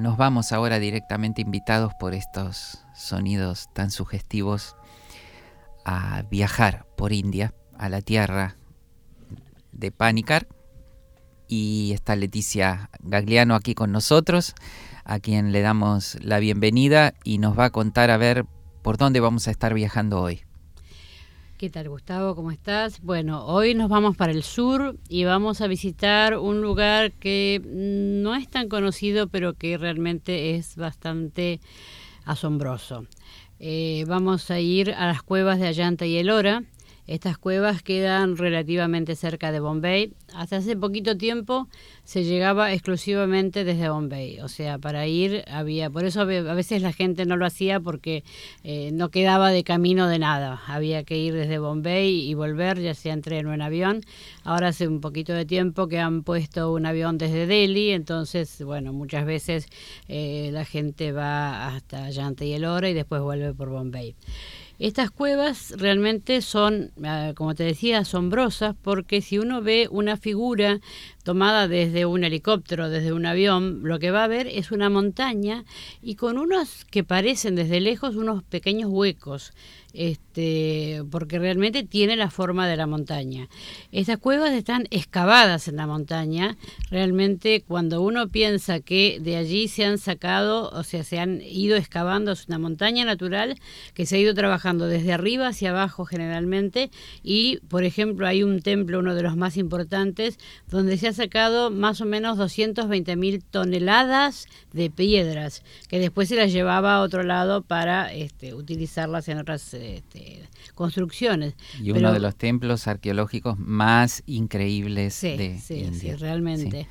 nos vamos ahora directamente invitados por estos sonidos tan sugestivos a viajar por India, a la tierra de Panicar. Y está Leticia Gagliano aquí con nosotros, a quien le damos la bienvenida y nos va a contar a ver por dónde vamos a estar viajando hoy. ¿Qué tal Gustavo? ¿Cómo estás? Bueno, hoy nos vamos para el sur y vamos a visitar un lugar que no es tan conocido, pero que realmente es bastante asombroso. Eh, vamos a ir a las cuevas de Ayanta y Elora. Estas cuevas quedan relativamente cerca de Bombay. Hasta hace poquito tiempo se llegaba exclusivamente desde Bombay. O sea, para ir había, por eso a veces la gente no lo hacía porque eh, no quedaba de camino de nada. Había que ir desde Bombay y volver, ya sea en tren o en avión. Ahora hace un poquito de tiempo que han puesto un avión desde Delhi, entonces, bueno, muchas veces eh, la gente va hasta Ayanta y Elora y después vuelve por Bombay. Estas cuevas realmente son, ah, como te decía, asombrosas porque si uno ve una figura tomada desde un helicóptero, desde un avión, lo que va a ver es una montaña y con unos que parecen desde lejos unos pequeños huecos este, porque realmente tiene la forma de la montaña. Estas cuevas están excavadas en la montaña. Realmente cuando uno piensa que de allí se han sacado, o sea, se han ido excavando, es una montaña natural que se ha ido trabajando desde arriba hacia abajo generalmente y, por ejemplo, hay un templo, uno de los más importantes, donde se ha sacado más o menos 220 mil toneladas de piedras, que después se las llevaba a otro lado para este, utilizarlas en otras este, construcciones. Y uno de los templos arqueológicos más increíbles de sí, Sí, realmente.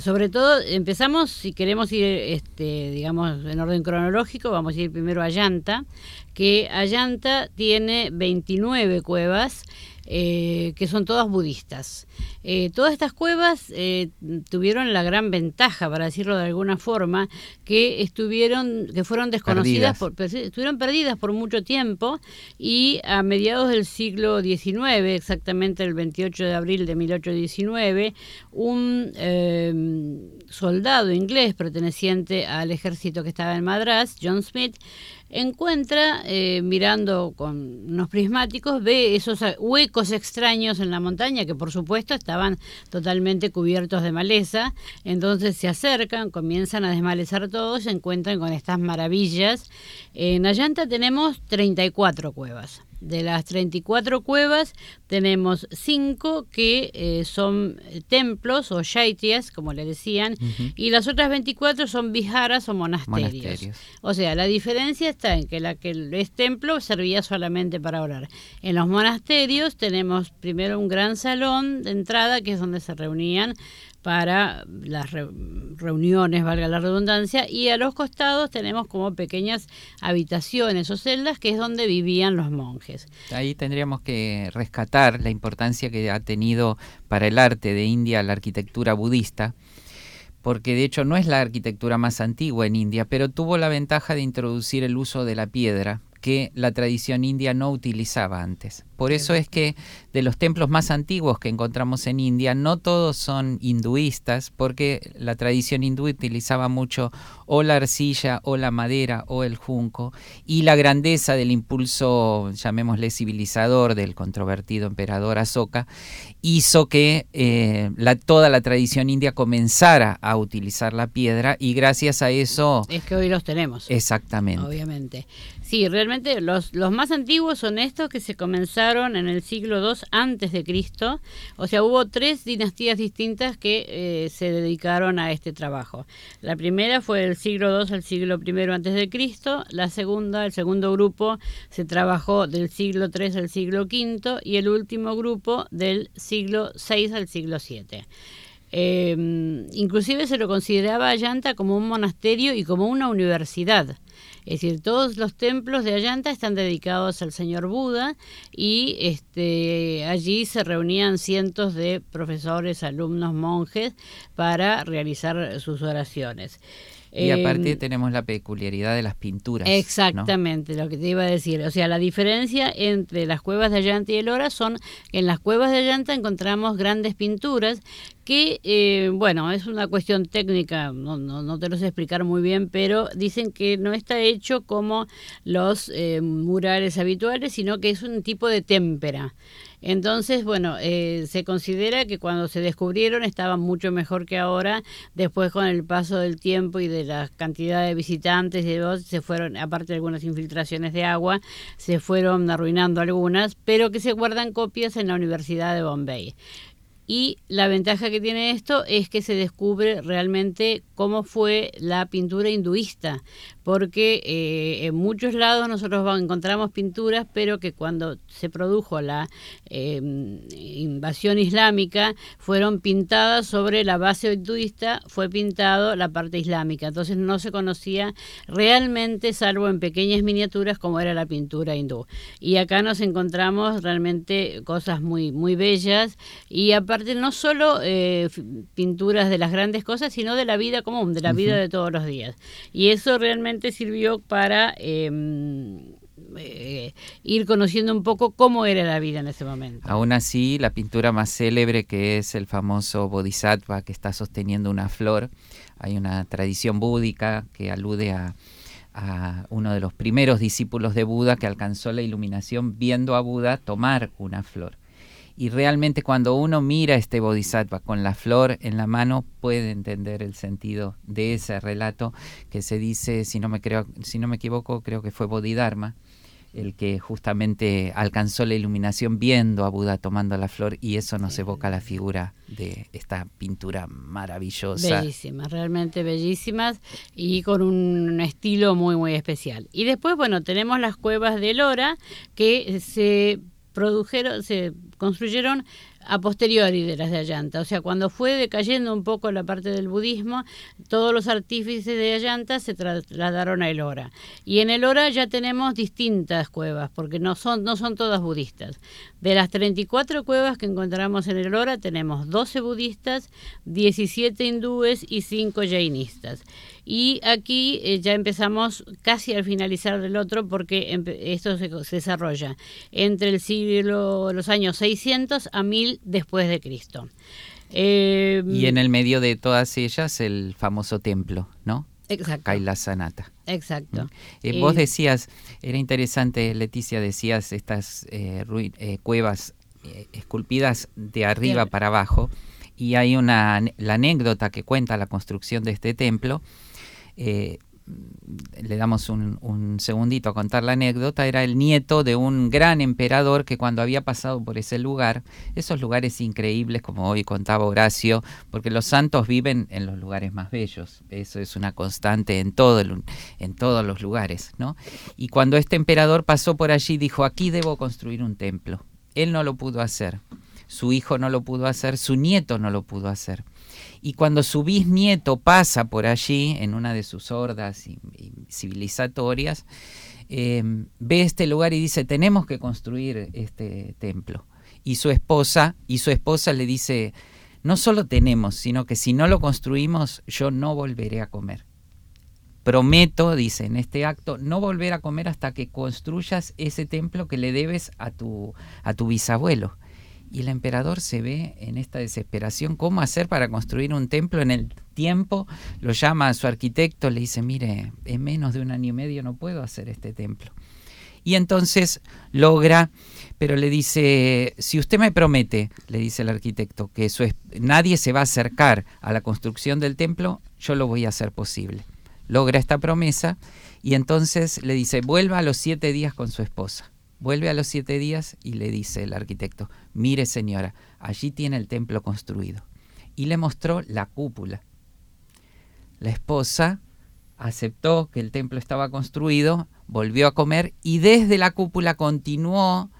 sobre todo, empezamos, si queremos ir, este, digamos, en orden cronológico, vamos a ir primero a Llanta, que Ayanta tiene 29 cuevas. Eh, que son todas budistas. Eh, todas estas cuevas eh, tuvieron la gran ventaja, para decirlo de alguna forma, que estuvieron, que fueron desconocidas, Por, estuvieron perdidas por mucho tiempo y a mediados del siglo XIX, exactamente el 28 de abril de 1819, un soldado inglés perteneciente al ejército que estaba en Madras, John Smith, encuentra, eh, mirando con unos prismáticos, ve esos huecos extraños en la montaña que por supuesto estaban totalmente cubiertos de maleza, entonces se acercan, comienzan a desmalezar todo, se encuentran con estas maravillas. En Ayanta tenemos 34 cuevas. De las 34 cuevas tenemos 5 que eh, son templos o shaitias, como le decían, y las otras 24 son viharas o monasterios. O sea, la diferencia está en que la que es templo servía solamente para orar. En los monasterios tenemos primero un gran salón de entrada, que es donde se reunían para las reuniones, valga la redundancia, y a los costados tenemos como pequeñas habitaciones o celdas que es donde vivían los monjes. Ahí tendríamos que rescatar la importancia que ha tenido para el arte de India la arquitectura budista, porque de hecho no es la arquitectura más antigua en India, pero tuvo la ventaja de introducir el uso de la piedra que la tradición india no utilizaba antes. Por eso es que de los templos más antiguos que encontramos en India, no todos son hinduistas, porque la tradición hindú utilizaba mucho o la arcilla, o la madera, o el junco, y la grandeza del impulso, llamémosle civilizador, del controvertido emperador Asoka, hizo que eh, la, toda la tradición india comenzara a utilizar la piedra, y gracias a eso... Es que hoy los tenemos. Exactamente. Obviamente. Sí, realmente los, los más antiguos son estos que se comenzaron en el siglo II antes de Cristo. O sea, hubo tres dinastías distintas que eh, se dedicaron a este trabajo. La primera fue del siglo II al siglo I antes de Cristo. La segunda, el segundo grupo, se trabajó del siglo III al siglo V y el último grupo del siglo VI al siglo VII. Em, inclusive se lo consideraba Ayanta como un monasterio y como una universidad. Es decir, todos los templos de Ayanta están dedicados al señor Buda y este, allí se reunían cientos de profesores, alumnos, monjes para realizar sus oraciones. Y aparte em, tenemos la peculiaridad de las pinturas. Exactamente, lo que te iba a decir. O sea, la diferencia entre las cuevas de Allanta y Elora son que en las cuevas de Allanta encontramos grandes pinturas que, eh, bueno, es una cuestión técnica, no, no, te lo sé explicar muy bien, pero dicen que no está hecho como los eh, murales habituales, sino que es un tipo de témpera. Entonces, bueno, eh, se considera que cuando se descubrieron estaban mucho mejor que ahora. Después, con el paso del tiempo y de la cantidad de visitantes, se fueron, aparte de algunas infiltraciones de agua, se fueron arruinando algunas, pero que se guardan copias en la Universidad de Bombay. Y la ventaja que tiene esto es que se descubre realmente cómo fue la pintura hinduista, porque eh, en muchos lados nosotros encontramos pinturas, pero que cuando se produjo la em, invasión islámica fueron pintadas sobre la base hinduista, fue pintado la parte islámica, entonces no se conocía realmente, salvo en pequeñas miniaturas, cómo era la pintura hindú. Y acá nos encontramos realmente cosas muy, muy bellas y no solo eh, pinturas de las grandes cosas, sino de la vida común, de la vida de todos los días. Y eso realmente sirvió para em, eh, ir conociendo un poco cómo era la vida en ese momento. Aún así, la pintura más célebre que es el famoso Bodhisattva que está sosteniendo una flor, hay una tradición búdica que alude a, a uno de los primeros discípulos de Buda que alcanzó la iluminación viendo a Buda tomar una flor. Y realmente cuando uno mira este bodhisattva con la flor en la mano puede entender el sentido de ese relato que se dice, si no me, creo, si no me equivoco, creo que fue Bodhidharma, el que justamente alcanzó la iluminación viendo a Buda tomando la flor y eso nos evoca la figura de esta pintura maravillosa. Bellísimas, realmente bellísimas y con un estilo muy muy especial. Y después, bueno, tenemos las cuevas de Lora que se produjeron, se construyeron a posteriori de las de Allanta. O sea, cuando fue decayendo un poco la parte del budismo, todos los artífices de Allanta se trasladaron a Elora. Y en Elora ya tenemos distintas cuevas, porque no son, no son todas budistas. De las 34 cuevas que encontramos en Elora, tenemos 12 budistas, 17 hindúes y 5 jainistas. Y aquí eh, ya empezamos casi al finalizar del otro porque esto se, desarrolla entre el siglo, los años 600 a 1000 después de Cristo. Em, y en el medio de todas ellas el famoso templo, ¿no? Exacto. Kailasanata. Exacto. Eh, vos decías, era interesante, Leticia, decías estas eh, cuevas esculpidas de arriba para abajo y hay una la anécdota que cuenta la construcción de este templo eh, le damos un, segundito a contar la anécdota, era el nieto de un gran emperador que cuando había pasado por ese lugar, esos lugares increíbles como hoy contaba Horacio, porque los santos viven en los lugares más bellos, eso es una constante en, en todos los lugares, ¿no? Y cuando este emperador pasó por allí dijo, aquí debo construir un templo. Él no lo pudo hacer, su hijo no lo pudo hacer, su nieto no lo pudo hacer. Y cuando su bisnieto pasa por allí, en una de sus hordas civilizatorias, em, ve este lugar y dice, tenemos que construir este templo. Y su esposa, y su esposa le dice, no solo tenemos, sino que si no lo construimos, yo no volveré a comer. Prometo, dice en este acto, no volver a comer hasta que construyas ese templo que le debes a tu, a tu bisabuelo. Y el emperador se ve en esta desesperación, ¿cómo hacer para construir un templo en el tiempo? Lo llama a su arquitecto, le dice, mire, en menos de un año y medio no puedo hacer este templo. Y entonces logra, pero le dice, si usted me promete, le dice el arquitecto, que nadie se va a acercar a la construcción del templo, yo lo voy a hacer posible. Logra esta promesa y entonces le dice, vuelva a los siete días con su esposa. Vuelve a los siete días y le dice el arquitecto, mire señora, allí tiene el templo construido. Y le mostró la cúpula. La esposa aceptó que el templo estaba construido, volvió a comer y desde la cúpula continuó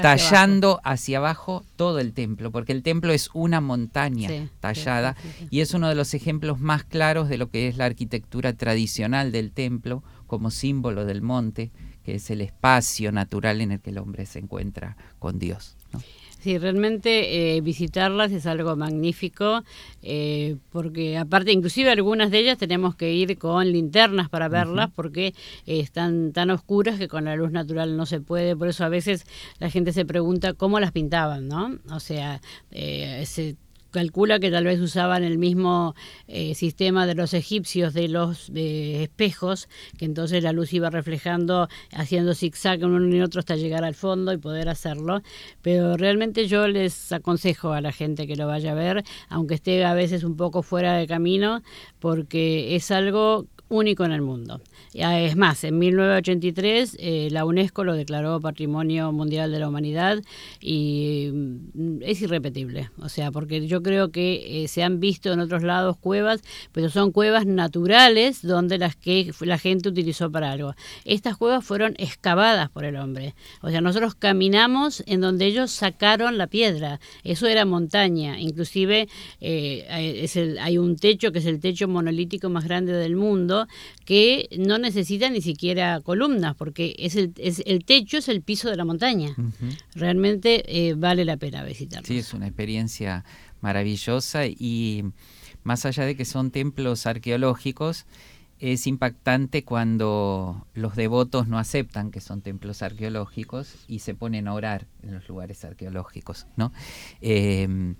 tallando hacia abajo todo el templo, porque el templo es una montaña tallada y es uno de los ejemplos más claros de lo que es la arquitectura tradicional del templo como símbolo del monte que es el espacio natural en el que el hombre se encuentra con Dios. Sí, realmente eh, visitarlas es algo magnífico, eh, porque aparte, inclusive algunas de ellas tenemos que ir con linternas para verlas, porque están tan oscuras que con la luz natural no se puede. Por eso a veces la gente se pregunta cómo las pintaban, ¿no? O sea, eh, ese calcula que tal vez usaban el mismo eh, sistema de los egipcios de los espejos, que entonces la luz iba reflejando, haciendo zigzag en uno y otro hasta llegar al fondo y poder hacerlo. Pero realmente yo les aconsejo a la gente que lo vaya a ver, aunque esté a veces un poco fuera de camino, porque es algo único en el mundo. Es más, en 1983 eh, la UNESCO lo declaró Patrimonio Mundial de la Humanidad y mm, es irrepetible. O sea, porque yo creo que eh, se han visto en otros lados cuevas, pero son cuevas naturales donde las que la gente utilizó para algo. Estas cuevas fueron excavadas por el hombre. O sea, nosotros caminamos en donde ellos sacaron la piedra. Eso era montaña. Inclusive eh, hay un techo que es el techo monolítico más grande del mundo que no necesita ni siquiera columnas, porque es el, es, el techo es el piso de la montaña. Realmente eh, vale la pena visitarlo. Sí, es una experiencia maravillosa y más allá de que son templos arqueológicos, es impactante cuando los devotos no aceptan que son templos arqueológicos y se ponen a orar en los lugares arqueológicos, ¿no? Eh,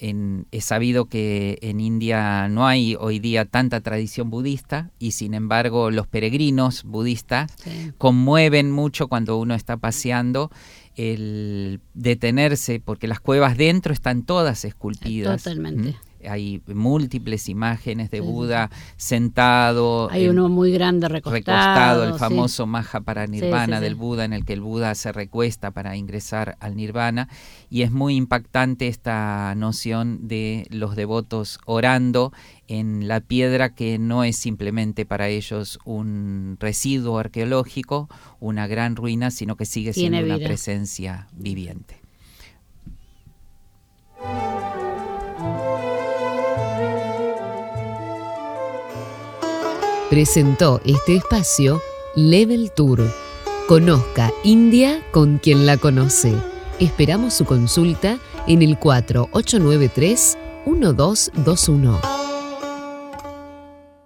en, es sabido que en India no hay hoy día tanta tradición budista y sin embargo los peregrinos budistas conmueven mucho cuando uno está paseando el detenerse porque las cuevas dentro están todas esculpidas. Totalmente hay múltiples imágenes de Buda sentado. Hay uno muy grande recostado. Recostado, el famoso Maha para Nirvana del Buda, en el que el Buda se recuesta para ingresar al Nirvana. Y es muy impactante esta noción de los devotos orando en la piedra que no es simplemente para ellos un residuo arqueológico, una gran ruina, sino que sigue siendo una presencia viviente. Presentó este espacio Level Tour. Conozca India con quien la conoce. Esperamos su consulta en el 4893 1221.